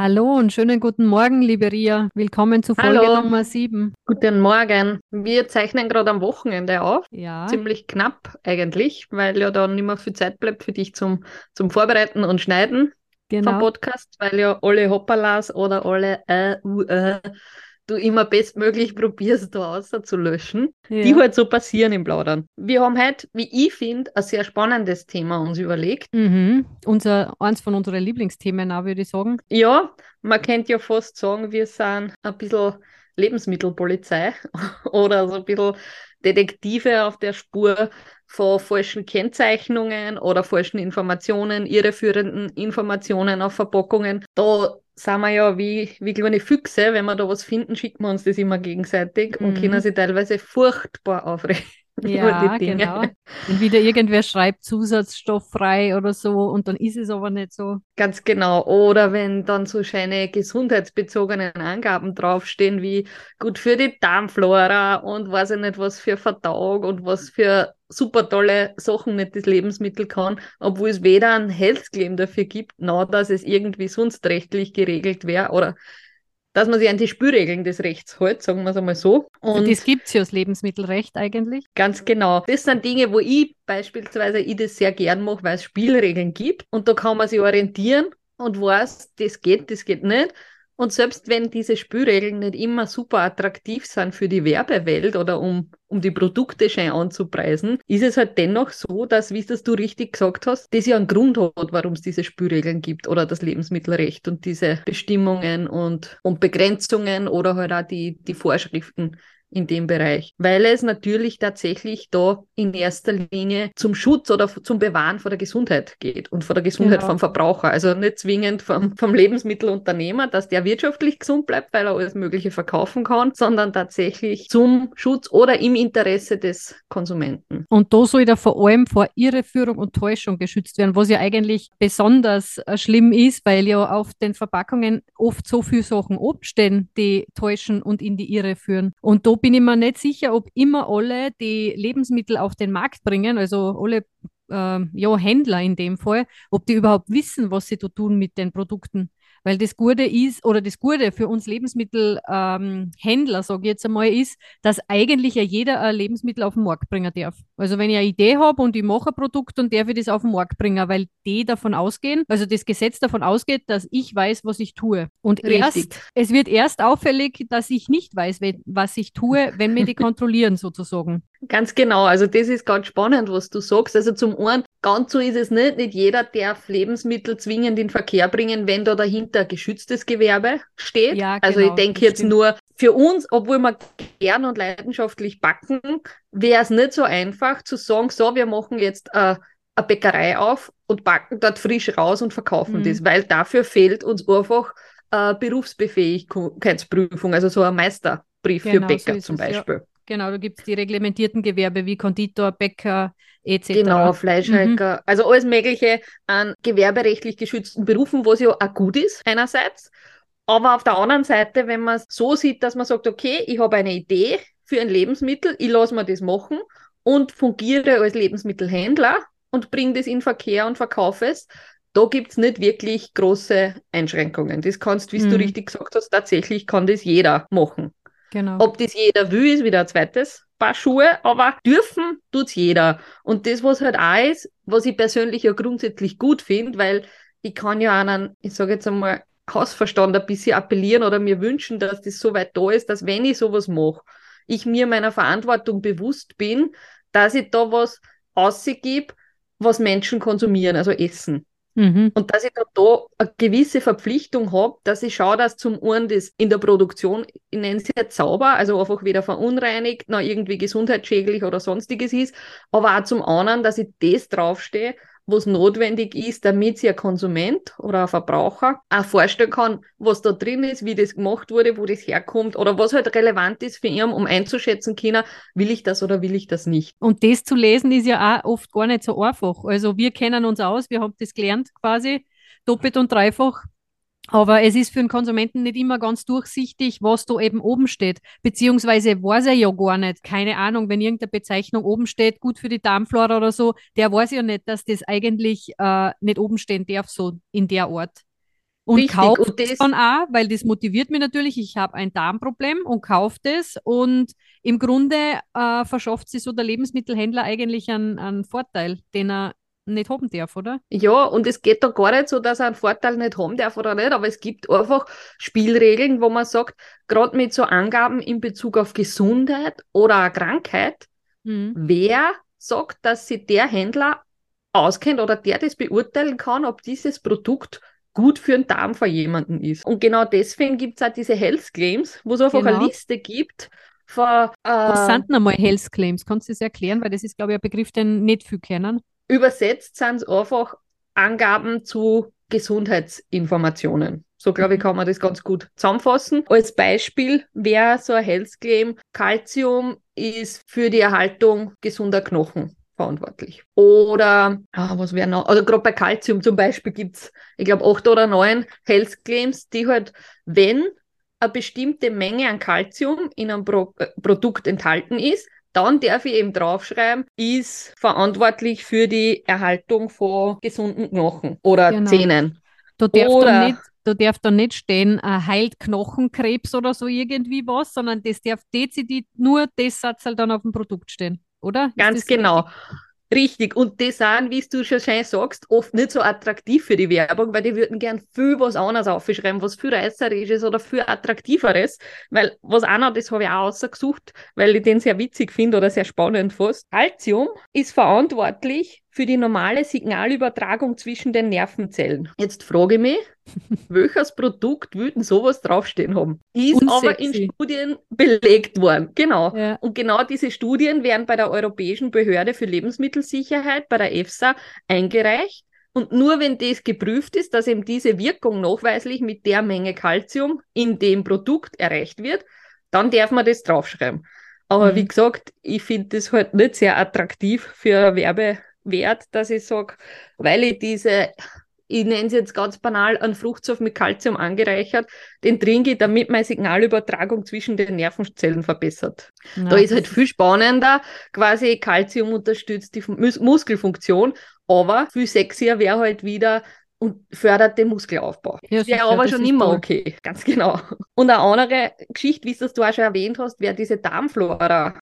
Hallo und schönen guten Morgen, liebe Ria. Willkommen zu Folge Hallo. Nummer 7. Guten Morgen. Wir zeichnen gerade am Wochenende auf. Ja, Ziemlich knapp eigentlich, weil ja dann nicht mehr viel Zeit bleibt für dich zum, zum Vorbereiten und Schneiden vom genau. Podcast, weil ja alle Hoppalas oder alle äh, uh, äh, du immer bestmöglich probierst, da auszulöschen, die Ja. halt so passieren im Plaudern. Wir haben heute, wie ich finde, ein sehr spannendes Thema uns überlegt. Mhm. Unser, eins von unseren Lieblingsthemen auch, würde ich sagen. Ja, man könnte ja fast sagen, wir sind ein bisschen Lebensmittelpolizei oder so ein bisschen Detektive auf der Spur von falschen Kennzeichnungen oder falschen Informationen, irreführenden Informationen auf Verpackungen. Da sind wir ja wie, wie kleine Füchse. Wenn wir da was finden, schicken wir uns das immer gegenseitig und Mhm. können sich teilweise furchtbar aufregen Ja, über die Dinge. genau. Und wieder irgendwer schreibt zusatzstofffrei oder so und dann ist es aber nicht so. Ganz genau. Oder wenn dann so schöne gesundheitsbezogenen Angaben draufstehen, wie gut für die Darmflora und weiß ich nicht, was für Verdauung und was für super tolle Sachen nicht das Lebensmittel kann, obwohl es weder ein Health Claim dafür gibt, noch dass es irgendwie sonst rechtlich geregelt wäre oder dass man sich an die Spülregeln des Rechts hält, sagen wir es einmal so. Und das gibt es ja das Lebensmittelrecht eigentlich. Ganz genau. Das sind Dinge, wo ich beispielsweise ich das sehr gern mache, weil es Spielregeln gibt und da kann man sich orientieren und weiß, das geht, das geht nicht. Und selbst wenn diese Spielregeln nicht immer super attraktiv sind für die Werbewelt oder um, um die Produkte schön anzupreisen, ist es halt dennoch so, dass, wie das du richtig gesagt hast, das ja einen Grund hat, warum es diese Spielregeln gibt oder das Lebensmittelrecht und diese Bestimmungen und, und Begrenzungen oder halt auch die, die Vorschriften in dem Bereich, weil es natürlich tatsächlich da in erster Linie zum Schutz oder zum Bewahren von der Gesundheit geht und von der Gesundheit Genau. vom Verbraucher. Also nicht zwingend vom, vom Lebensmittelunternehmer, dass der wirtschaftlich gesund bleibt, weil er alles Mögliche verkaufen kann, sondern tatsächlich zum Schutz oder im Interesse des Konsumenten. Und da soll da vor allem vor Irreführung und Täuschung geschützt werden, was ja eigentlich besonders äh, schlimm ist, weil ja auf den Verpackungen oft so viele Sachen abstehen, die täuschen und in die Irre führen. Und da bin ich mir nicht sicher, ob immer alle, die Lebensmittel auf den Markt bringen, also alle ähm, ja, Händler in dem Fall, ob die überhaupt wissen, was sie da tun mit den Produkten. Weil das Gute ist, oder das Gute für uns Lebensmittelhändler, ähm, sage ich jetzt einmal, ist, dass eigentlich ja jeder ein Lebensmittel auf den Markt bringen darf. Also wenn ich eine Idee habe und ich mache ein Produkt und darf ich das auf den Markt bringen, weil die davon ausgehen, also das Gesetz davon ausgeht, dass ich weiß, was ich tue. Und Richtig. erst, es wird erst auffällig, dass ich nicht weiß, we- was ich tue, wenn wir die kontrollieren sozusagen. Ganz genau, also das ist ganz spannend, was du sagst. Also zum einen, ganz so ist es nicht. Nicht jeder darf Lebensmittel zwingend in Verkehr bringen, wenn da dahinter geschütztes Gewerbe steht. Ja, also genau, ich denke das jetzt stimmt. nur für uns, obwohl wir gern und leidenschaftlich backen, wäre es nicht so einfach zu sagen, so, wir machen jetzt äh, eine Bäckerei auf und backen dort frisch raus und verkaufen Mhm. das, weil dafür fehlt uns einfach äh, Berufsbefähigkeitsprüfung, also so ein Meisterbrief Genau, für Bäcker so zum es, ja. Genau, da gibt es die reglementierten Gewerbe wie Konditor, Bäcker etc. Genau, Mhm. Fleischhacker, also alles Mögliche an gewerberechtlich geschützten Berufen, was ja auch gut ist, einerseits. Aber auf der anderen Seite, wenn man es so sieht, dass man sagt, okay, ich habe eine Idee für ein Lebensmittel, ich lasse mir das machen und fungiere als Lebensmittelhändler und bringe das in Verkehr und verkaufe es, da gibt es nicht wirklich große Einschränkungen. Das kannst, wie Mhm. du richtig gesagt hast, tatsächlich kann das jeder machen. Genau. Ob das jeder will, ist wieder ein zweites Paar Schuhe, aber dürfen tut's jeder. Und das, was halt auch ist, was ich persönlich ja grundsätzlich gut finde, weil ich kann ja einen, ich sage jetzt einmal, Hausverstand ein bisschen appellieren oder mir wünschen, dass das so weit da ist, dass wenn ich sowas mache, ich mir meiner Verantwortung bewusst bin, dass ich da was ausgebe, was Menschen konsumieren, also essen. Mhm. Und dass ich da, da eine gewisse Verpflichtung habe, dass ich schaue, dass zum einen das in der Produktion, ich nenne es jetzt sauber, also einfach weder verunreinigt, noch irgendwie gesundheitsschädlich oder sonstiges ist, aber auch zum anderen, dass ich das draufstehe, was notwendig ist, damit sich ein Konsument oder ein Verbraucher auch vorstellen kann, was da drin ist, wie das gemacht wurde, wo das herkommt oder was halt relevant ist für ihn, um einzuschätzen können, will ich das oder will ich das nicht. Und das zu lesen ist ja auch oft gar nicht so einfach. Also wir kennen uns aus, wir haben das gelernt quasi doppelt und dreifach. Aber es ist für den Konsumenten nicht immer ganz durchsichtig, was da eben oben steht. Beziehungsweise weiß er ja gar nicht. Keine Ahnung, wenn irgendeine Bezeichnung oben steht, gut für die Darmflora oder so, der weiß ja nicht, dass das eigentlich äh, nicht oben stehen darf, so in der Art. Und Richtig. kauft und das dann auch, weil das motiviert mich natürlich. Ich habe ein Darmproblem und kauft es. Und im Grunde äh, verschafft sich so der Lebensmittelhändler eigentlich einen, einen Vorteil, den er nicht haben darf, oder? Ja, und es geht da gar nicht so, dass er einen Vorteil nicht haben darf oder nicht, aber es gibt einfach Spielregeln, wo man sagt, gerade mit so Angaben in Bezug auf Gesundheit oder Krankheit, mhm. wer sagt, dass sich der Händler auskennt oder der das beurteilen kann, ob dieses Produkt gut für den Darm von jemandem ist. Und genau deswegen gibt es auch diese Health Claims, wo es einfach genau. eine Liste gibt, von, äh, Was sind denn einmal Health Claims? Kannst du das erklären? Weil das ist, glaube ich, ein Begriff, den nicht viel kennen. Übersetzt sind es einfach Angaben zu Gesundheitsinformationen. So glaube ich, kann man das ganz gut zusammenfassen. Als Beispiel wäre so ein Health Claim, Calcium ist für die Erhaltung gesunder Knochen verantwortlich. Oder, ah, was wäre noch? Also gerade bei Calcium zum Beispiel gibt es, ich glaube, acht oder neun Health Claims, die halt, wenn eine bestimmte Menge an Calcium in einem Pro äh, Produkt enthalten ist, dann darf ich eben draufschreiben, ist verantwortlich für die Erhaltung von gesunden Knochen oder genau. Zähnen. Da darf, oder, dann nicht, da darf dann nicht stehen, äh, heilt Knochenkrebs oder so irgendwie was, sondern das darf dezidiert nur das Satz halt dann auf dem Produkt stehen, oder? Ganz genau. Richtig? Richtig, und die sind, wie du schon schön sagst, oft nicht so attraktiv für die Werbung, weil die würden gern viel was anderes aufschreiben, was viel reißerisches oder viel attraktiveres, weil was noch, das habe ich auch ausgesucht, weil ich den sehr witzig finde oder sehr spannend fast. Calcium ist verantwortlich für die normale Signalübertragung zwischen den Nervenzellen. Jetzt frage ich mich, welches Produkt würden sowas draufstehen haben? Ist Unsexy. aber in Studien belegt worden. Genau. Ja. Und genau diese Studien werden bei der Europäischen Behörde für Lebensmittelsicherheit, bei der EFSA, eingereicht. Und nur wenn das geprüft ist, dass eben diese Wirkung nachweislich mit der Menge Kalzium in dem Produkt erreicht wird, dann darf man das draufschreiben. Aber mhm. wie gesagt, ich finde das halt nicht sehr attraktiv für Werbe wert, dass ich sage, weil ich diese, ich nenne es jetzt ganz banal, einen Fruchtsaft mit Kalzium angereichert, den trinke ich, damit meine Signalübertragung zwischen den Nervenzellen verbessert. Ja, da ist halt viel spannender, quasi Kalzium unterstützt die Mus Muskelfunktion, aber viel sexier wäre halt wieder, und fördert den Muskelaufbau. Ja, wäre aber schon immer toll. okay, ganz genau. Und eine andere Geschichte, wie du auch schon erwähnt hast, wäre diese Darmflora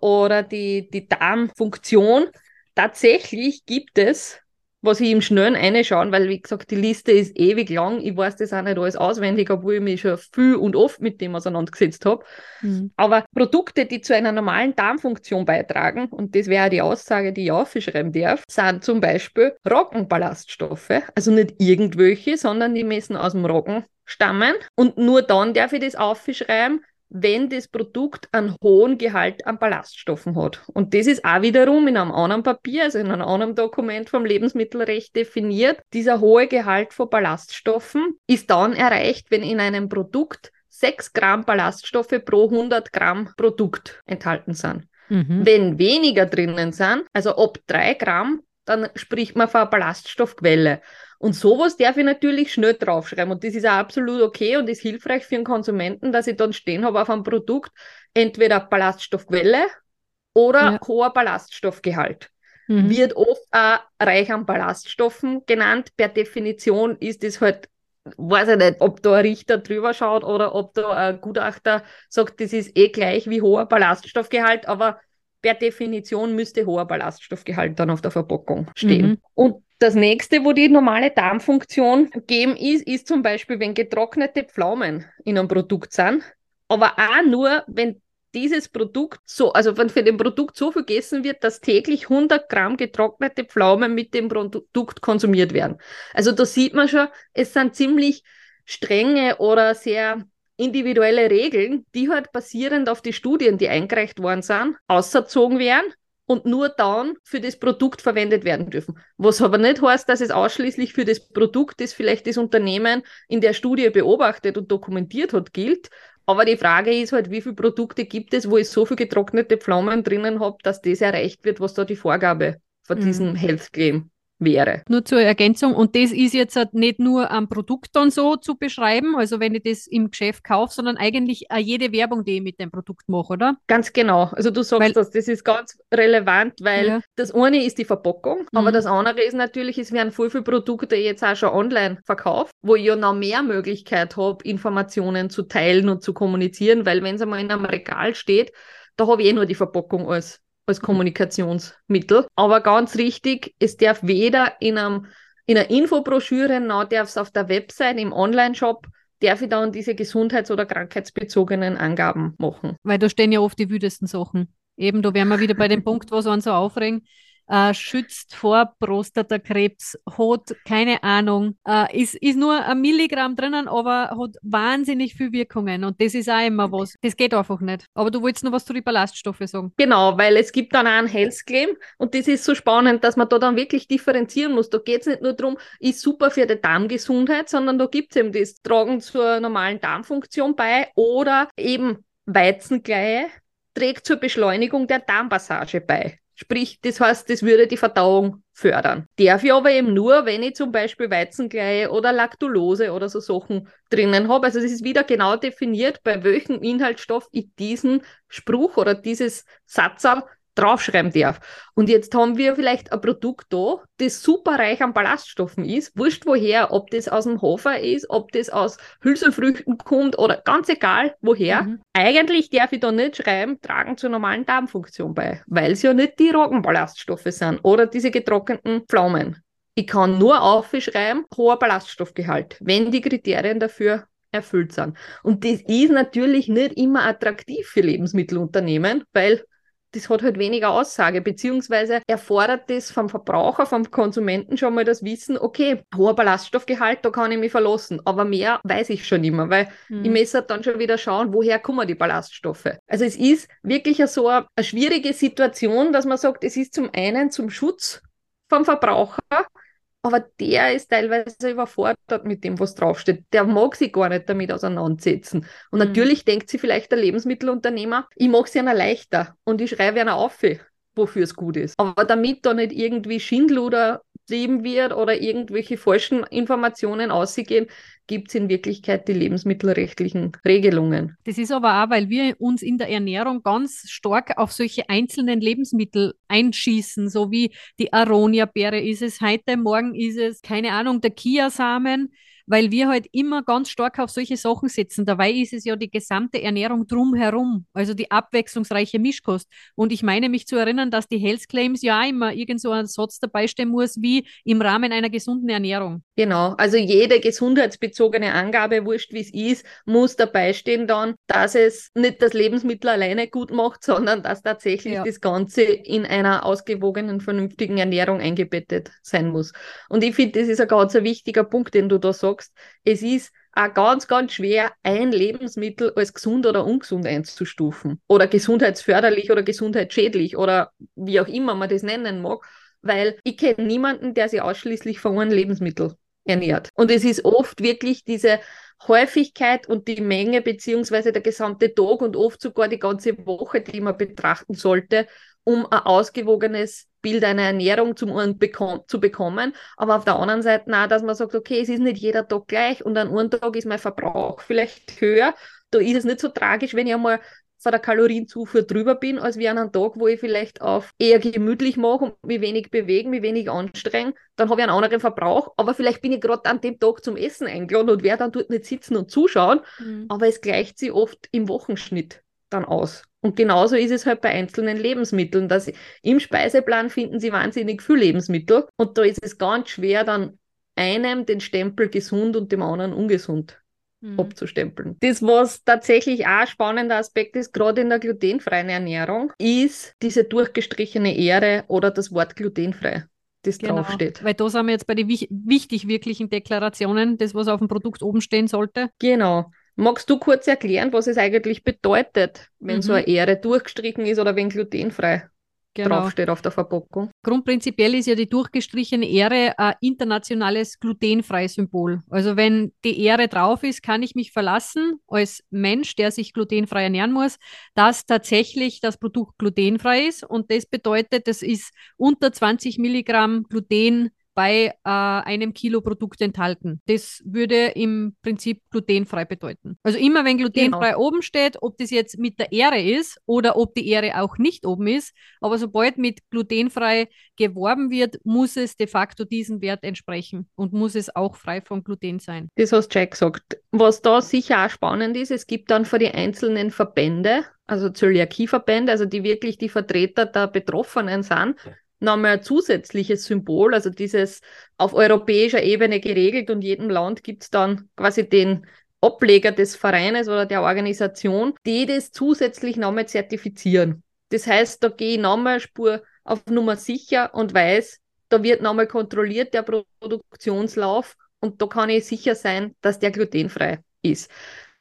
oder die, die Darmfunktion tatsächlich gibt es, was ich im Schnellen reinschauen, weil wie gesagt, die Liste ist ewig lang. Ich weiß das auch nicht alles auswendig, obwohl ich mich schon viel und oft mit dem auseinandergesetzt habe. Mhm. Aber Produkte, die zu einer normalen Darmfunktion beitragen, und das wäre die Aussage, die ich aufschreiben darf, sind zum Beispiel Roggenballaststoffe. Also nicht irgendwelche, sondern die müssen aus dem Roggen stammen. Und nur dann darf ich das aufschreiben, wenn das Produkt einen hohen Gehalt an Ballaststoffen hat. Und das ist auch wiederum in einem anderen Papier, also in einem anderen Dokument vom Lebensmittelrecht definiert. Dieser hohe Gehalt von Ballaststoffen ist dann erreicht, wenn in einem Produkt 6 Gramm Ballaststoffe pro 100 Gramm Produkt enthalten sind. Mhm. Wenn weniger drinnen sind, also ab 3 Gramm, dann spricht man von einer Ballaststoffquelle. Und sowas darf ich natürlich schnell draufschreiben. Und das ist auch absolut okay und ist hilfreich für den Konsumenten, dass ich dann stehen habe auf einem Produkt, entweder Ballaststoffquelle oder ja. hoher Ballaststoffgehalt. Mhm. Wird oft auch reich an Ballaststoffen genannt. Per Definition ist es halt weiß ich nicht, ob da ein Richter drüber schaut oder ob da ein Gutachter sagt, das ist eh gleich wie hoher Ballaststoffgehalt, aber per Definition müsste hoher Ballaststoffgehalt dann auf der Verpackung stehen. Mhm. Und das nächste, wo die normale Darmfunktion geben ist, ist zum Beispiel, wenn getrocknete Pflaumen in einem Produkt sind, aber auch nur, wenn dieses Produkt so, also wenn für den Produkt so viel gegessen wird, dass täglich 100 Gramm getrocknete Pflaumen mit dem Produkt konsumiert werden. Also da sieht man schon, es sind ziemlich strenge oder sehr individuelle Regeln, die halt basierend auf die Studien, die eingereicht worden sind, ausgezogen werden und nur dann für das Produkt verwendet werden dürfen. Was aber nicht heißt, dass es ausschließlich für das Produkt, das vielleicht das Unternehmen in der Studie beobachtet und dokumentiert hat, gilt. Aber die Frage ist halt, wie viele Produkte gibt es, wo ich so viel getrocknete Pflaumen drinnen habe, dass das erreicht wird, was da die Vorgabe von mhm. diesem Health Claim wäre. Nur zur Ergänzung, und das ist jetzt halt nicht nur am Produkt dann so zu beschreiben, also wenn ich das im Geschäft kaufe, sondern eigentlich jede Werbung, die ich mit dem Produkt mache, oder? Ganz genau. Also du sagst weil, das, das ist ganz relevant, weil ja. das eine ist die Verpackung, mhm. aber das andere ist natürlich, es werden voll viele Produkte jetzt auch schon online verkauft, wo ich ja noch mehr Möglichkeit habe, Informationen zu teilen und zu kommunizieren, weil wenn es einmal in einem Regal steht, da habe ich eh nur die Verpackung als als Kommunikationsmittel. Aber ganz richtig, es darf weder in, einem, in einer Infobroschüre, noch darf es auf der Website, im Online-Shop, darf ich dann diese gesundheits- oder krankheitsbezogenen Angaben machen. Weil da stehen ja oft die wüdesten Sachen. Eben, da wären wir wieder bei dem Punkt, was uns so aufregen äh, schützt vor Prostatakrebs, hat keine Ahnung, äh, ist, ist nur ein Milligramm drinnen, aber hat wahnsinnig viel Wirkungen und das ist auch immer was. Das geht einfach nicht. Aber du wolltest noch was zu den Ballaststoffen sagen. Genau, weil es gibt dann auch ein Health Claim und das ist so spannend, dass man da dann wirklich differenzieren muss. Da geht es nicht nur darum, ist super für die Darmgesundheit, sondern da gibt es eben das Tragen zur normalen Darmfunktion bei oder eben Weizengleie trägt zur Beschleunigung der Darmpassage bei. Sprich, das heißt, das würde die Verdauung fördern. Darf ich aber eben nur, wenn ich zum Beispiel Weizenkleie oder Lactulose oder so Sachen drinnen habe. Also das ist wieder genau definiert, bei welchem Inhaltsstoff ich diesen Spruch oder dieses Satzal draufschreiben darf. Und jetzt haben wir vielleicht ein Produkt da, das super reich an Ballaststoffen ist, wurscht woher, ob das aus dem Hofer ist, ob das aus Hülsenfrüchten kommt oder ganz egal woher. Mhm. Eigentlich darf ich da nicht schreiben, tragen zur normalen Darmfunktion bei, weil es ja nicht die Roggenballaststoffe sind oder diese getrockneten Pflaumen. Ich kann nur aufschreiben, hoher Ballaststoffgehalt, wenn die Kriterien dafür erfüllt sind. Und das ist natürlich nicht immer attraktiv für Lebensmittelunternehmen, weil das hat halt weniger Aussage, beziehungsweise erfordert das vom Verbraucher, vom Konsumenten schon mal das Wissen, okay, hoher Ballaststoffgehalt, da kann ich mich verlassen, aber mehr weiß ich schon immer, weil mhm. ich muss dann schon wieder schauen, woher kommen die Ballaststoffe. Also es ist wirklich so eine, eine schwierige Situation, dass man sagt, es ist zum einen zum Schutz vom Verbraucher, aber der ist teilweise überfordert mit dem, was draufsteht. Der mag sich gar nicht damit auseinandersetzen. Und mhm. natürlich denkt sich vielleicht der Lebensmittelunternehmer, ich mache es ihnen leichter und ich schreibe ihnen auf, wofür es gut ist. Aber damit da nicht irgendwie Schindluder betrieben wird oder irgendwelche falschen Informationen ausgehen, gibt es in Wirklichkeit die lebensmittelrechtlichen Regelungen. Das ist aber auch, weil wir uns in der Ernährung ganz stark auf solche einzelnen Lebensmittel einschießen, so wie die Aronia-Beere ist es heute, morgen ist es, keine Ahnung, der Kiasamen weil wir halt immer ganz stark auf solche Sachen setzen. Dabei ist es ja die gesamte Ernährung drumherum, also die abwechslungsreiche Mischkost. Und ich meine mich zu erinnern, dass die Health Claims ja immer irgend so ein Satz dabei stehen muss, wie im Rahmen einer gesunden Ernährung. Genau, also jede gesundheitsbezogene Angabe, wurscht wie es ist, muss dabei stehen dann, dass es nicht das Lebensmittel alleine gut macht, sondern dass tatsächlich ja. das Ganze in einer ausgewogenen, vernünftigen Ernährung eingebettet sein muss. Und ich finde, das ist ein ganz wichtiger Punkt, den du da sagst sagst, es ist auch ganz, ganz schwer, ein Lebensmittel als gesund oder ungesund einzustufen oder gesundheitsförderlich oder gesundheitsschädlich oder wie auch immer man das nennen mag, weil ich kenne niemanden, der sich ausschließlich von einem Lebensmittel ernährt. Und es ist oft wirklich diese Häufigkeit und die Menge beziehungsweise der gesamte Tag und oft sogar die ganze Woche, die man betrachten sollte, um ein ausgewogenes Bild einer Ernährung zum bekom zu bekommen. Aber auf der anderen Seite auch, dass man sagt, okay, es ist nicht jeder Tag gleich und an einem Tag ist mein Verbrauch vielleicht höher. Da ist es nicht so tragisch, wenn ich einmal von der Kalorienzufuhr drüber bin, als wie an einem Tag, wo ich vielleicht auf eher gemütlich mache und mich wenig bewegen, mich wenig anstrengen, dann habe ich einen anderen Verbrauch, aber vielleicht bin ich gerade an dem Tag zum Essen eingeladen und werde dann dort nicht sitzen und zuschauen, mhm. aber es gleicht sich oft im Wochenschnitt dann aus. Und genauso ist es halt bei einzelnen Lebensmitteln, dass im Speiseplan finden Sie wahnsinnig viel Lebensmittel und da ist es ganz schwer, dann einem den Stempel gesund und dem anderen ungesund mhm. abzustempeln. Das, was tatsächlich auch ein spannender Aspekt ist, gerade in der glutenfreien Ernährung, ist diese durchgestrichene Ehre oder das Wort glutenfrei das genau, draufsteht. Weil da sind wir jetzt bei den wichtig wirklichen Deklarationen, das, was auf dem Produkt oben stehen sollte. Genau. Magst du kurz erklären, was es eigentlich bedeutet, wenn mhm. so eine Ehre durchgestrichen ist oder wenn glutenfrei? genau. draufsteht auf der Verpackung. Grundprinzipiell ist ja die durchgestrichene Ehre ein internationales glutenfreies Symbol. Also wenn die Ehre drauf ist, kann ich mich verlassen als Mensch, der sich glutenfrei ernähren muss, dass tatsächlich das Produkt glutenfrei ist. Und das bedeutet, es ist unter 20 Milligramm Gluten bei äh, einem Kilo Produkt enthalten. Das würde im Prinzip glutenfrei bedeuten. Also immer wenn glutenfrei genau. oben steht, ob das jetzt mit der Ehre ist oder ob die Ehre auch nicht oben ist, aber sobald mit glutenfrei geworben wird, muss es de facto diesen Wert entsprechen und muss es auch frei von Gluten sein. Das hast Jack gesagt. Was da sicher auch spannend ist, es gibt dann für die einzelnen Verbände, also Zöliakieverbände, also die wirklich die Vertreter der Betroffenen sind, nochmal ein zusätzliches Symbol, also dieses auf europäischer Ebene geregelt und jedem Land gibt es dann quasi den Ableger des Vereines oder der Organisation, die das zusätzlich nochmal zertifizieren. Das heißt, da gehe ich nochmal Spur auf Nummer sicher und weiß, da wird nochmal kontrolliert der Produktionslauf und da kann ich sicher sein, dass der glutenfrei ist.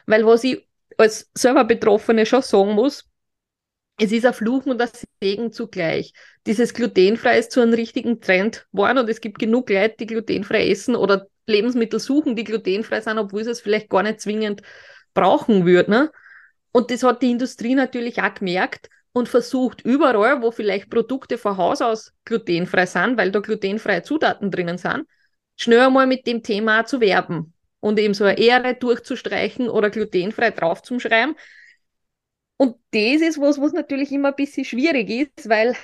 Weil was ich als selber Betroffene schon sagen muss, es ist ein Fluch und ein Segen zugleich. Dieses glutenfrei ist zu einem richtigen Trend geworden und es gibt genug Leute, die glutenfrei essen oder Lebensmittel suchen, die glutenfrei sind, obwohl sie es vielleicht gar nicht zwingend brauchen würden. Ne? Und das hat die Industrie natürlich auch gemerkt und versucht überall, wo vielleicht Produkte von Haus aus glutenfrei sind, weil da glutenfreie Zutaten drinnen sind, schnell einmal mit dem Thema zu werben und eben so eine Ehre durchzustreichen oder glutenfrei draufzuschreiben, und das ist was, was natürlich immer ein bisschen schwierig ist, weil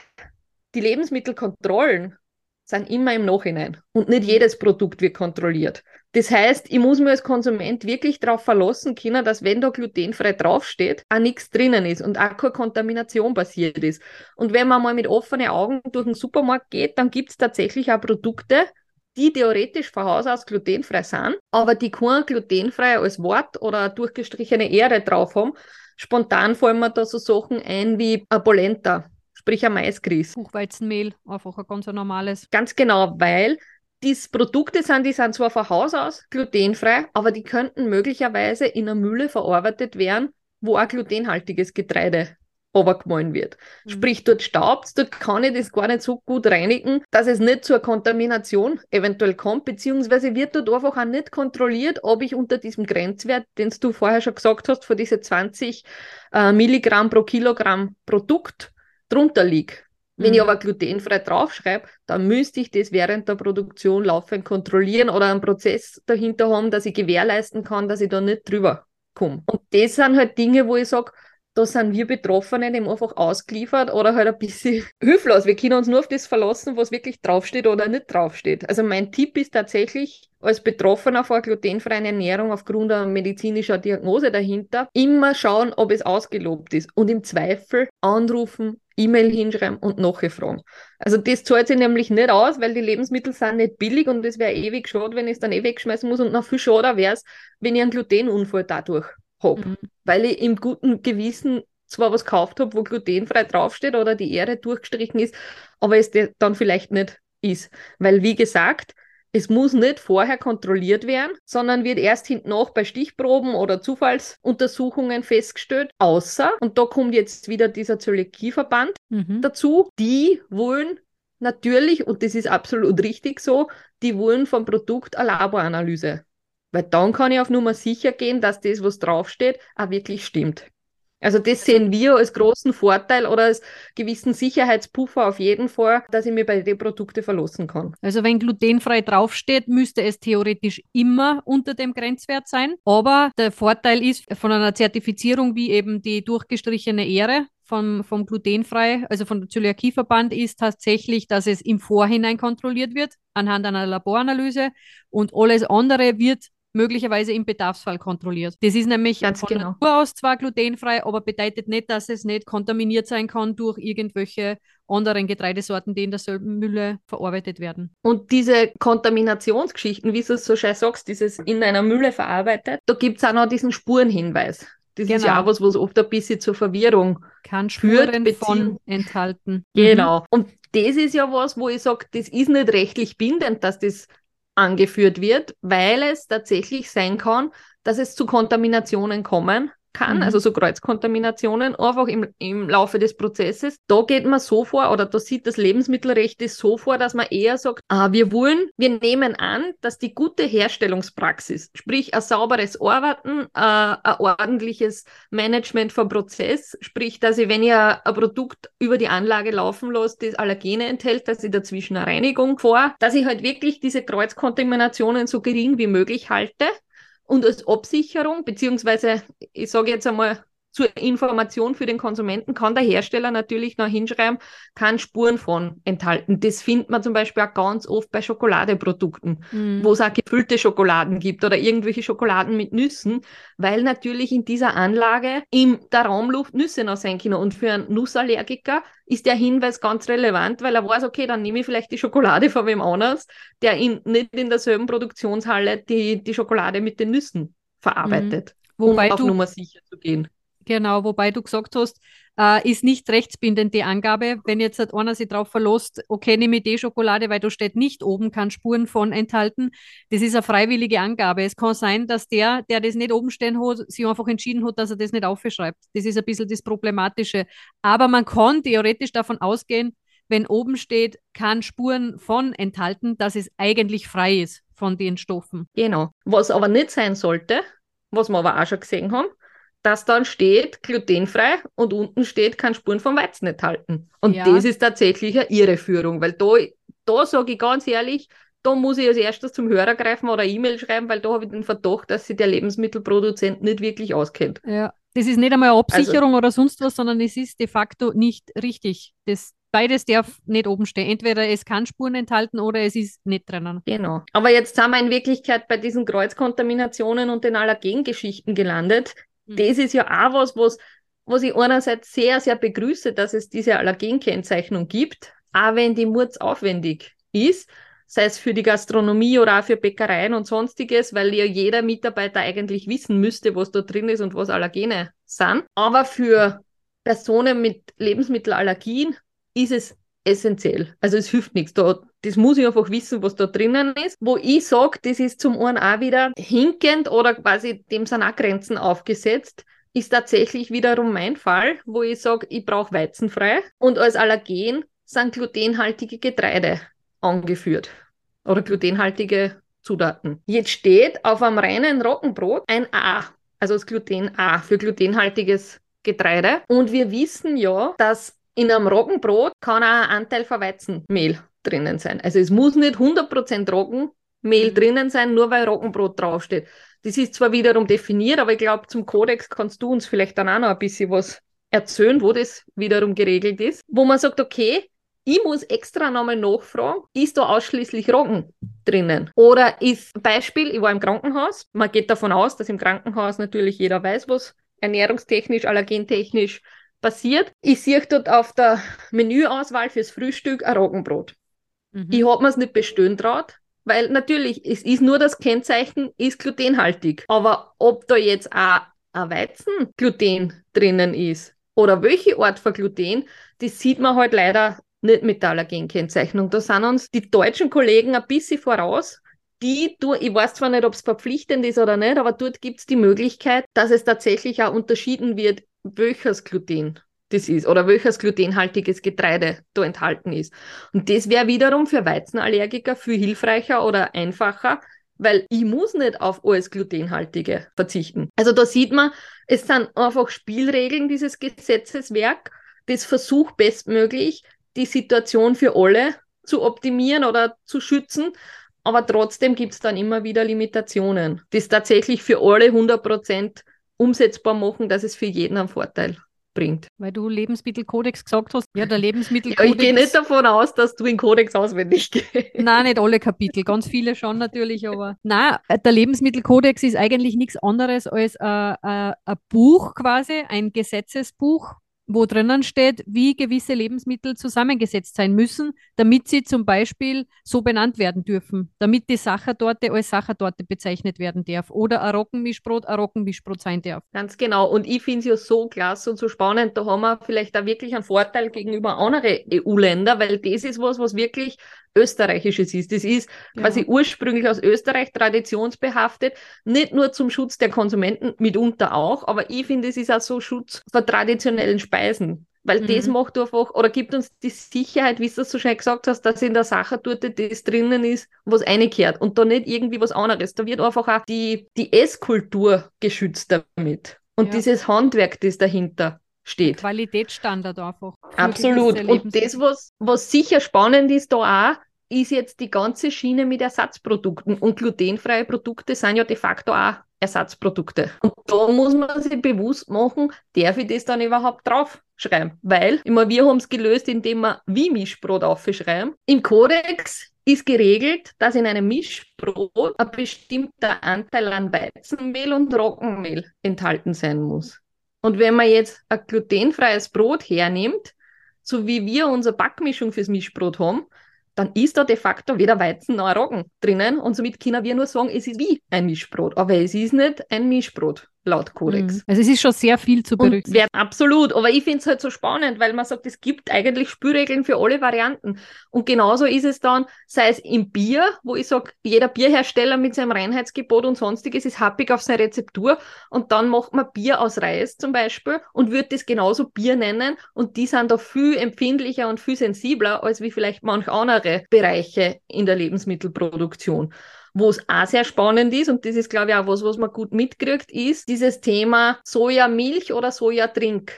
die Lebensmittelkontrollen sind immer im Nachhinein und nicht jedes Produkt wird kontrolliert. Das heißt, ich muss mir als Konsument wirklich darauf verlassen können, dass wenn da glutenfrei draufsteht, auch nichts drinnen ist und auch keine Kontamination passiert ist. Und wenn man mal mit offenen Augen durch den Supermarkt geht, dann gibt es tatsächlich auch Produkte, die theoretisch von Haus aus glutenfrei sind, aber die kein glutenfrei als Wort oder durchgestrichene Ehre drauf haben, Spontan fallen mir da so Sachen ein wie ein Polenta, sprich ein Maisgrieß. Buchweizenmehl, einfach ein ganz normales. Ganz genau, weil diese Produkte sind, die sind zwar von Haus aus glutenfrei, aber die könnten möglicherweise in einer Mühle verarbeitet werden, wo auch glutenhaltiges Getreide runtergemahlen wird. Mhm. Sprich, dort staubt dort kann ich das gar nicht so gut reinigen, dass es nicht zur Kontamination eventuell kommt, beziehungsweise wird dort einfach auch nicht kontrolliert, ob ich unter diesem Grenzwert, den du vorher schon gesagt hast, von diese 20 äh, Milligramm pro Kilogramm Produkt drunter liege. Wenn mhm. ich aber glutenfrei draufschreibe, dann müsste ich das während der Produktion laufend kontrollieren oder einen Prozess dahinter haben, dass ich gewährleisten kann, dass ich da nicht drüber komme. Und das sind halt Dinge, wo ich sage, da sind wir Betroffenen eben einfach ausgeliefert oder halt ein bisschen hilflos. Wir können uns nur auf das verlassen, was wirklich draufsteht oder nicht draufsteht. Also mein Tipp ist tatsächlich, als Betroffener vor glutenfreien Ernährung aufgrund einer medizinischer Diagnose dahinter, immer schauen, ob es ausgelobt ist und im Zweifel anrufen, E-Mail hinschreiben und nachfragen. Also das zahlt sich nämlich nicht aus, weil die Lebensmittel sind nicht billig und es wäre ewig schade, wenn ich es dann eh wegschmeißen muss und noch viel schade wäre es, wenn ich einen Glutenunfall dadurch habe, mhm. weil ich im guten Gewissen zwar was gekauft habe, wo glutenfrei draufsteht oder die Ehre durchgestrichen ist, aber es dann vielleicht nicht ist. Weil, wie gesagt, es muss nicht vorher kontrolliert werden, sondern wird erst hinten noch bei Stichproben oder Zufallsuntersuchungen festgestellt. Außer, und da kommt jetzt wieder dieser Zöliakieverband mhm. dazu, die wollen natürlich, und das ist absolut richtig so, die wollen vom Produkt eine Laboranalyse weil dann kann ich auf Nummer sicher gehen, dass das, was draufsteht, auch wirklich stimmt. Also das sehen wir als großen Vorteil oder als gewissen Sicherheitspuffer auf jeden Fall, dass ich mir bei den Produkten verlassen kann. Also wenn glutenfrei draufsteht, müsste es theoretisch immer unter dem Grenzwert sein. Aber der Vorteil ist von einer Zertifizierung wie eben die durchgestrichene Ehre, vom, vom glutenfrei, also von der Zöliakieverband ist tatsächlich, dass es im Vorhinein kontrolliert wird anhand einer Laboranalyse und alles andere wird möglicherweise im Bedarfsfall kontrolliert. Das ist nämlich Ganz von genau. Natur aus zwar glutenfrei, aber bedeutet nicht, dass es nicht kontaminiert sein kann durch irgendwelche anderen Getreidesorten, die in derselben Mülle verarbeitet werden. Und diese Kontaminationsgeschichten, wie du es so schön sagst, dieses in einer Mülle verarbeitet, da gibt es auch noch diesen Spurenhinweis. Das genau. ist ja genau. auch was, was oft ein bisschen zur Verwirrung Kann Spuren führt, von enthalten. Genau. Mhm. Und das ist ja was, wo ich sage, das ist nicht rechtlich bindend, dass das angeführt wird, weil es tatsächlich sein kann, dass es zu Kontaminationen kommen kann, mhm. also so Kreuzkontaminationen, einfach im, im Laufe des Prozesses. Da geht man so vor, oder da sieht das Lebensmittelrecht das so vor, dass man eher sagt, ah, wir wollen, wir nehmen an, dass die gute Herstellungspraxis, sprich ein sauberes Arbeiten, äh, ein ordentliches Management vom Prozess, sprich, dass ich, wenn ich ein, ein Produkt über die Anlage laufen lasse, das Allergene enthält, dass ich dazwischen eine Reinigung vor, dass ich halt wirklich diese Kreuzkontaminationen so gering wie möglich halte und als Absicherung, beziehungsweise ich sage jetzt einmal zur Information für den Konsumenten kann der Hersteller natürlich noch hinschreiben, kann Spuren von enthalten. Das findet man zum Beispiel auch ganz oft bei Schokoladeprodukten, mhm. wo es auch gefüllte Schokoladen gibt oder irgendwelche Schokoladen mit Nüssen, weil natürlich in dieser Anlage in der Raumluft Nüsse noch sein können. Und für einen Nussallergiker ist der Hinweis ganz relevant, weil er weiß, okay, dann nehme ich vielleicht die Schokolade von wem anders, der in, nicht in derselben Produktionshalle die, die Schokolade mit den Nüssen verarbeitet, mhm. Wobei um auf du, Nummer sicher zu gehen. Genau, wobei du gesagt hast, äh, ist nicht rechtsbindend die Angabe. Wenn jetzt halt einer sich drauf verlässt, okay, nehme ich die Schokolade, weil da steht nicht oben, kann Spuren von enthalten. Das ist eine freiwillige Angabe. Es kann sein, dass der, der das nicht oben stehen hat, sich einfach entschieden hat, dass er das nicht aufschreibt. Das ist ein bisschen das Problematische. Aber man kann theoretisch davon ausgehen, wenn oben steht, kann Spuren von enthalten, dass es eigentlich frei ist von den Stoffen. Genau. Was aber nicht sein sollte, was wir aber auch schon gesehen haben, dass dann steht glutenfrei und unten steht, kann Spuren vom Weizen enthalten. Und ja. das ist tatsächlich eine Irreführung, weil da, da sage ich ganz ehrlich, da muss ich als erstes zum Hörer greifen oder E-Mail schreiben, weil da habe ich den Verdacht, dass sich der Lebensmittelproduzent nicht wirklich auskennt. Ja, das ist nicht einmal eine Absicherung also, oder sonst was, sondern es ist de facto nicht richtig. Das, beides darf nicht oben stehen. Entweder es kann Spuren enthalten oder es ist nicht drinnen. Genau. Aber jetzt haben wir in Wirklichkeit bei diesen Kreuzkontaminationen und den Allergengeschichten gelandet. Mhm. Das ist ja auch was, was, was ich einerseits sehr, sehr begrüße, dass es diese Allergenkennzeichnung gibt, auch wenn die murdsaufwendig ist, sei es für die Gastronomie oder auch für Bäckereien und sonstiges, weil ja jeder Mitarbeiter eigentlich wissen müsste, was da drin ist und was Allergene sind. Aber für Personen mit Lebensmittelallergien ist es essentiell. Also es hilft nichts. Da, das muss ich einfach wissen, was da drinnen ist. Wo ich sage, das ist zum einen auch wieder hinkend oder quasi dem sind auch Grenzen aufgesetzt, ist tatsächlich wiederum mein Fall, wo ich sage, ich brauche weizenfrei und als Allergen sind glutenhaltige Getreide angeführt oder glutenhaltige Zutaten. Jetzt steht auf einem reinen Roggenbrot ein A, also das Gluten A für glutenhaltiges Getreide. Und wir wissen ja, dass in einem Roggenbrot kann auch ein Anteil von Weizenmehl drinnen sein. Also es muss nicht 100% Roggenmehl mhm. drinnen sein, nur weil Roggenbrot draufsteht. Das ist zwar wiederum definiert, aber ich glaube, zum Kodex kannst du uns vielleicht dann auch noch ein bisschen was erzählen, wo das wiederum geregelt ist. Wo man sagt, okay, ich muss extra nochmal nachfragen, ist da ausschließlich Roggen drinnen? Oder ist Beispiel, ich war im Krankenhaus, man geht davon aus, dass im Krankenhaus natürlich jeder weiß, was ernährungstechnisch, allergentechnisch passiert. Ich sehe dort auf der Menüauswahl fürs Frühstück ein Roggenbrot. Mhm. Ich habe mir es nicht bestellen traut, weil natürlich, es ist nur das Kennzeichen, ist glutenhaltig. Aber ob da jetzt auch ein Weizengluten drinnen ist oder welche Art von Gluten, das sieht man halt leider nicht mit der Allergenkennzeichnung. Da sind uns die deutschen Kollegen ein bisschen voraus. Die, du, ich weiß zwar nicht, ob es verpflichtend ist oder nicht, aber dort gibt es die Möglichkeit, dass es tatsächlich auch unterschieden wird welches Gluten das ist oder welches glutenhaltiges Getreide da enthalten ist. Und das wäre wiederum für Weizenallergiker viel hilfreicher oder einfacher, weil ich muss nicht auf alles Glutenhaltige verzichten. Also da sieht man, es sind einfach Spielregeln dieses Gesetzeswerk, das versucht bestmöglich die Situation für alle zu optimieren oder zu schützen. Aber trotzdem gibt es dann immer wieder Limitationen, das tatsächlich für alle 100 Prozent umsetzbar machen, dass es für jeden einen Vorteil bringt. Weil du Lebensmittelkodex gesagt hast. Ja, der Lebensmittelkodex. Ja, ich gehe nicht davon aus, dass du den Kodex auswendig gehst. Nein, nicht alle Kapitel, ganz viele schon natürlich, aber nein, der Lebensmittelkodex ist eigentlich nichts anderes als äh, äh, ein Buch quasi, ein Gesetzesbuch, wo drinnen steht, wie gewisse Lebensmittel zusammengesetzt sein müssen, damit sie zum Beispiel so benannt werden dürfen, damit die Sachertorte als Sachertorte bezeichnet werden darf oder ein Roggenmischbrot ein Roggenmischbrot sein darf. Ganz genau. Und ich finde es ja so klasse und so spannend, da haben wir vielleicht auch wirklich einen Vorteil gegenüber anderen EU-Ländern, weil das ist was, was wirklich österreichisches ist. Das ist Ja. quasi ursprünglich aus Österreich traditionsbehaftet, nicht nur zum Schutz der Konsumenten, mitunter auch, aber ich finde, es ist auch so Schutz vor traditionellen Speisen. Weil Mhm. das macht einfach, oder gibt uns die Sicherheit, wie du es so schön gesagt hast, dass in der Sache dort das drinnen ist, was reingehört und da nicht irgendwie was anderes. Da wird einfach auch die, die Esskultur geschützt damit. Und Ja. dieses Handwerk, das dahinter steht. Qualitätsstandard einfach. Absolut. Und das, was, was sicher spannend ist da auch, ist jetzt die ganze Schiene mit Ersatzprodukten. Und glutenfreie Produkte sind ja de facto auch Ersatzprodukte. Und da muss man sich bewusst machen, darf ich das dann überhaupt draufschreiben? Weil, immer wir haben es gelöst, indem wir wie Mischbrot aufschreiben. Im Kodex ist geregelt, dass in einem Mischbrot ein bestimmter Anteil an Weizenmehl und Roggenmehl enthalten sein muss. Und wenn man jetzt ein glutenfreies Brot hernimmt, so wie wir unsere Backmischung fürs Mischbrot haben, dann ist da de facto weder Weizen noch Roggen drinnen und somit können wir nur sagen, es ist wie ein Mischbrot. Aber es ist nicht ein Mischbrot, laut Kodex. Mhm. Also es ist schon sehr viel zu berücksichtigen. absolut, aber ich finde es halt so spannend, weil man sagt, es gibt eigentlich Spülregeln für alle Varianten. Und genauso ist es dann, sei es im Bier, wo ich sage, jeder Bierhersteller mit seinem Reinheitsgebot und sonstiges ist happig auf seine Rezeptur und dann macht man Bier aus Reis zum Beispiel und wird das genauso Bier nennen und die sind da viel empfindlicher und viel sensibler als wie vielleicht manch andere Bereiche in der Lebensmittelproduktion. Wo es auch sehr spannend ist, und das ist, glaube ich, auch was, was man gut mitkriegt, ist dieses Thema Sojamilch oder Sojatrink.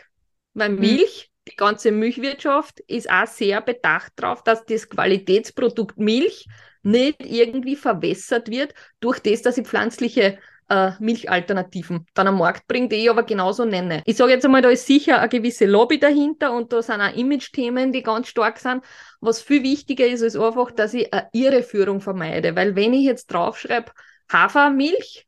Weil Mhm. Milch, die ganze Milchwirtschaft, ist auch sehr bedacht darauf, dass das Qualitätsprodukt Milch nicht irgendwie verwässert wird durch das, dass ich pflanzliche äh, Milchalternativen dann am Markt bringe, die ich aber genauso nenne. Ich sage jetzt einmal, da ist sicher eine gewisse Lobby dahinter und da sind auch Image-Themen, die ganz stark sind. Was viel wichtiger ist, ist einfach, dass ich eine Irreführung vermeide. Weil wenn ich jetzt draufschreibe, Hafermilch,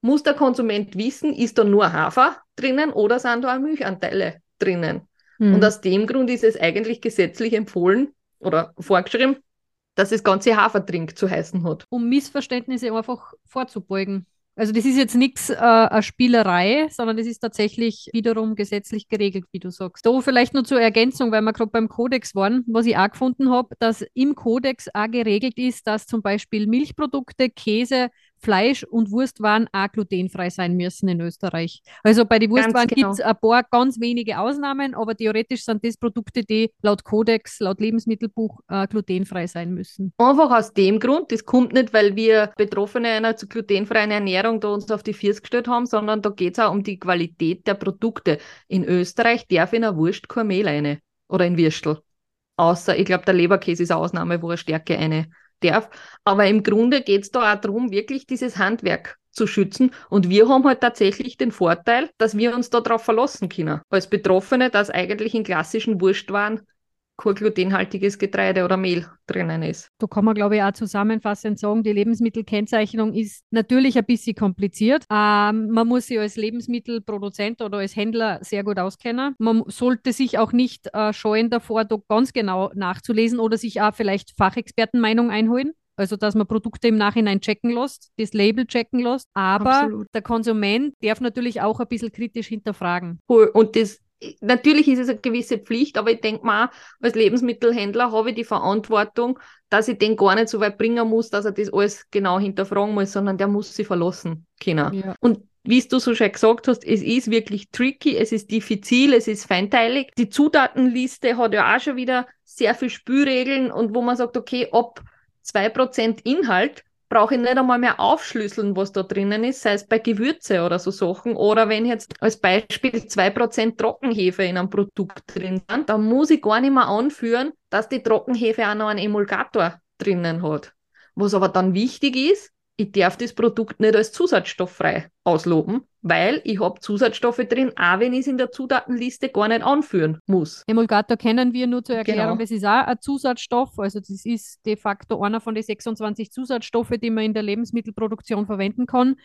muss der Konsument wissen, ist da nur Hafer drinnen oder sind da auch Milchanteile drinnen? Mhm. Und aus dem Grund ist es eigentlich gesetzlich empfohlen oder vorgeschrieben, dass das ganze Hafertrink zu heißen hat. um Missverständnisse einfach vorzubeugen. Also das ist jetzt nichts äh, eine Spielerei, sondern das ist tatsächlich wiederum gesetzlich geregelt, wie du sagst. Da vielleicht nur zur Ergänzung, weil wir gerade beim Kodex waren, was ich auch gefunden habe, dass im Kodex auch geregelt ist, dass zum Beispiel Milchprodukte, Käse, Fleisch und Wurstwaren auch glutenfrei sein müssen in Österreich. Also bei den Wurstwaren genau. gibt es ein paar ganz wenige Ausnahmen, aber theoretisch sind das Produkte, die laut Kodex, laut Lebensmittelbuch äh, glutenfrei sein müssen. Einfach aus dem Grund, das kommt nicht, weil wir Betroffene einer zu glutenfreien Ernährung da uns auf die Füße gestellt haben, sondern da geht es auch um die Qualität der Produkte. In Österreich darf in einer Wurst kein Mehl eine oder in Würstel. Außer, ich glaube, der Leberkäse ist eine Ausnahme, wo er Stärke eine darf. Aber im Grunde geht es da auch darum, wirklich dieses Handwerk zu schützen. Und wir haben halt tatsächlich den Vorteil, dass wir uns darauf verlassen können. Als Betroffene, dass eigentlich in klassischen Wurstwaren kein glutenhaltiges Getreide oder Mehl drinnen ist. Da kann man, glaube ich, auch zusammenfassend sagen, die Lebensmittelkennzeichnung ist natürlich ein bisschen kompliziert. Ähm, man muss sich als Lebensmittelproduzent oder als Händler sehr gut auskennen. Man sollte sich auch nicht äh, scheuen davor, da ganz genau nachzulesen oder sich auch vielleicht Fachexpertenmeinung einholen. Also, dass man Produkte im Nachhinein checken lässt, das Label checken lässt. Aber Absolut. der Konsument darf natürlich auch ein bisschen kritisch hinterfragen. Cool. Und das, natürlich ist es eine gewisse Pflicht, aber ich denke mal, als Lebensmittelhändler habe ich die Verantwortung, dass ich den gar nicht so weit bringen muss, dass er das alles genau hinterfragen muss, sondern der muss sich verlassen können. Ja. Und wie du so schön gesagt hast, es ist wirklich tricky, es ist diffizil, es ist feinteilig. Die Zutatenliste hat ja auch schon wieder sehr viel Spülregeln und wo man sagt, okay, ab 2% Inhalt brauche ich nicht einmal mehr aufschlüsseln, was da drinnen ist, sei es bei Gewürze oder so Sachen. Oder wenn jetzt als Beispiel 2% Trockenhefe in einem Produkt drin sind, dann muss ich gar nicht mehr anführen, dass die Trockenhefe auch noch einen Emulgator drinnen hat. Was aber dann wichtig ist, ich darf das Produkt nicht als zusatzstofffrei ausloben, weil ich habe Zusatzstoffe drin, auch wenn ich es in der Zutatenliste gar nicht anführen muss. Emulgator kennen wir nur zur Erklärung, Genau. das ist auch ein Zusatzstoff. Also das ist de facto einer von den 26 Zusatzstoffe, die man in der Lebensmittelproduktion verwenden kann.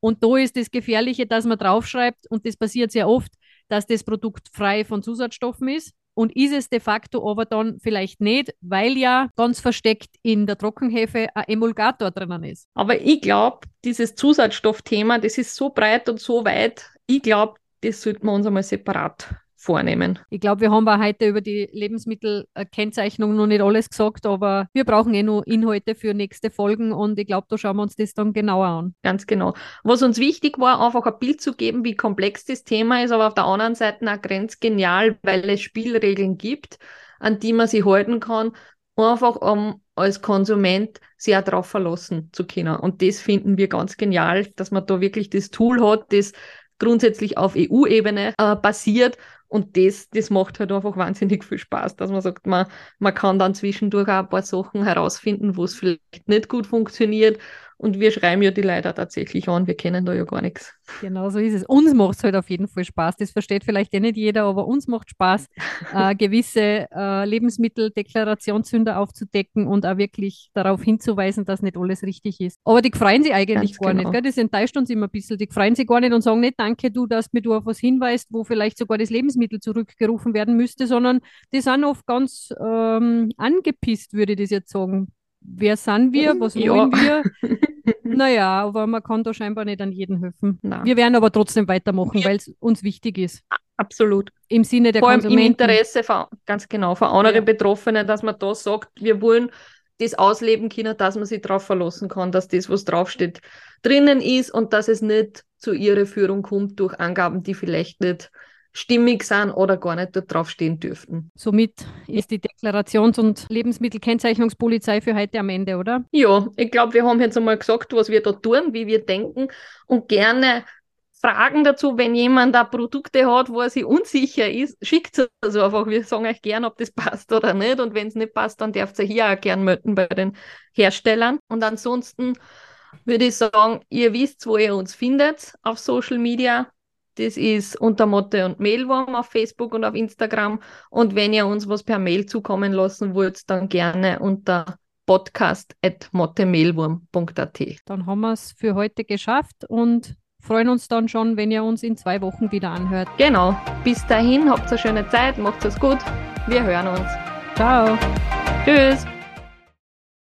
Und da ist das Gefährliche, dass man draufschreibt, und das passiert sehr oft, dass das Produkt frei von Zusatzstoffen ist. Und ist es de facto aber dann vielleicht nicht, weil ja ganz versteckt in der Trockenhefe ein Emulgator drinnen ist. Aber ich glaube, dieses Zusatzstoffthema, das ist so breit und so weit, ich glaube, das sollten wir uns einmal separat vornehmen. Ich glaube, wir haben auch heute über die Lebensmittelkennzeichnung noch nicht alles gesagt, aber wir brauchen eh noch Inhalte für nächste Folgen und ich glaube, da schauen wir uns das dann genauer an. Ganz genau. Was uns wichtig war, einfach ein Bild zu geben, wie komplex das Thema ist, aber auf der anderen Seite auch grenzgenial, weil es Spielregeln gibt, an die man sich halten kann, einfach um als Konsument auch darauf verlassen zu können. Und das finden wir ganz genial, dass man da wirklich das Tool hat, das grundsätzlich auf EU-Ebene äh, basiert. Und das, das macht halt einfach wahnsinnig viel Spaß, dass man sagt, man, man kann dann zwischendurch auch ein paar Sachen herausfinden, wo es vielleicht nicht gut funktioniert und wir schreiben ja die Leute tatsächlich an, wir kennen da ja gar nichts. Genau so ist es. Uns macht es halt auf jeden Fall Spaß. Das versteht vielleicht eh nicht jeder, aber uns macht Spaß, äh, gewisse äh, Lebensmitteldeklarationssünder aufzudecken und auch wirklich darauf hinzuweisen, dass nicht alles richtig ist. Aber die freuen sich eigentlich Ganz gar genau. nicht. Gell? Das enttäuscht uns immer ein bisschen. Die freuen sich gar nicht und sagen nicht, danke du, dass mir du auf was hinweist, wo vielleicht sogar das Lebensmittel zurückgerufen werden müsste, sondern die sind oft ganz ähm, angepisst, würde ich das jetzt sagen wer sind wir, was ja. wollen wir? naja, aber man kann da scheinbar nicht an jeden helfen. Nein. Wir werden aber trotzdem weitermachen, weil es uns wichtig ist. Absolut. Im Sinne der Vor allem im Interesse von, ganz genau, von anderen ja. Betroffenen, dass man da sagt, wir wollen das ausleben können, dass man sich darauf verlassen kann, dass das, was draufsteht, drinnen ist und dass es nicht zu ihrer Führung kommt durch Angaben, die vielleicht nicht stimmig sind oder gar nicht dort draufstehen dürften. Somit ist die Deklarations- und Lebensmittelkennzeichnungspolizei für heute am Ende, oder? Ja, ich glaube, wir haben jetzt einmal gesagt, was wir da tun, wie wir denken und gerne Fragen dazu, wenn jemand da Produkte hat, wo er sich unsicher ist, schickt es also einfach. Wir sagen euch gern, ob das passt oder nicht. Und wenn es nicht passt, dann dürft ihr hier auch gern melden bei den Herstellern. Und ansonsten würde ich sagen, ihr wisst, wo ihr uns findet auf Social Media. Das ist unter Motte und Mailwurm auf Facebook und auf Instagram. Und wenn ihr uns was per Mail zukommen lassen wollt, dann gerne unter podcast.mottemailwurm.at. Dann haben wir es für heute geschafft und freuen uns dann schon, wenn ihr uns in zwei Wochen wieder anhört. Genau. Bis dahin, habt eine schöne Zeit, macht es gut. Wir hören uns. Ciao. Tschüss.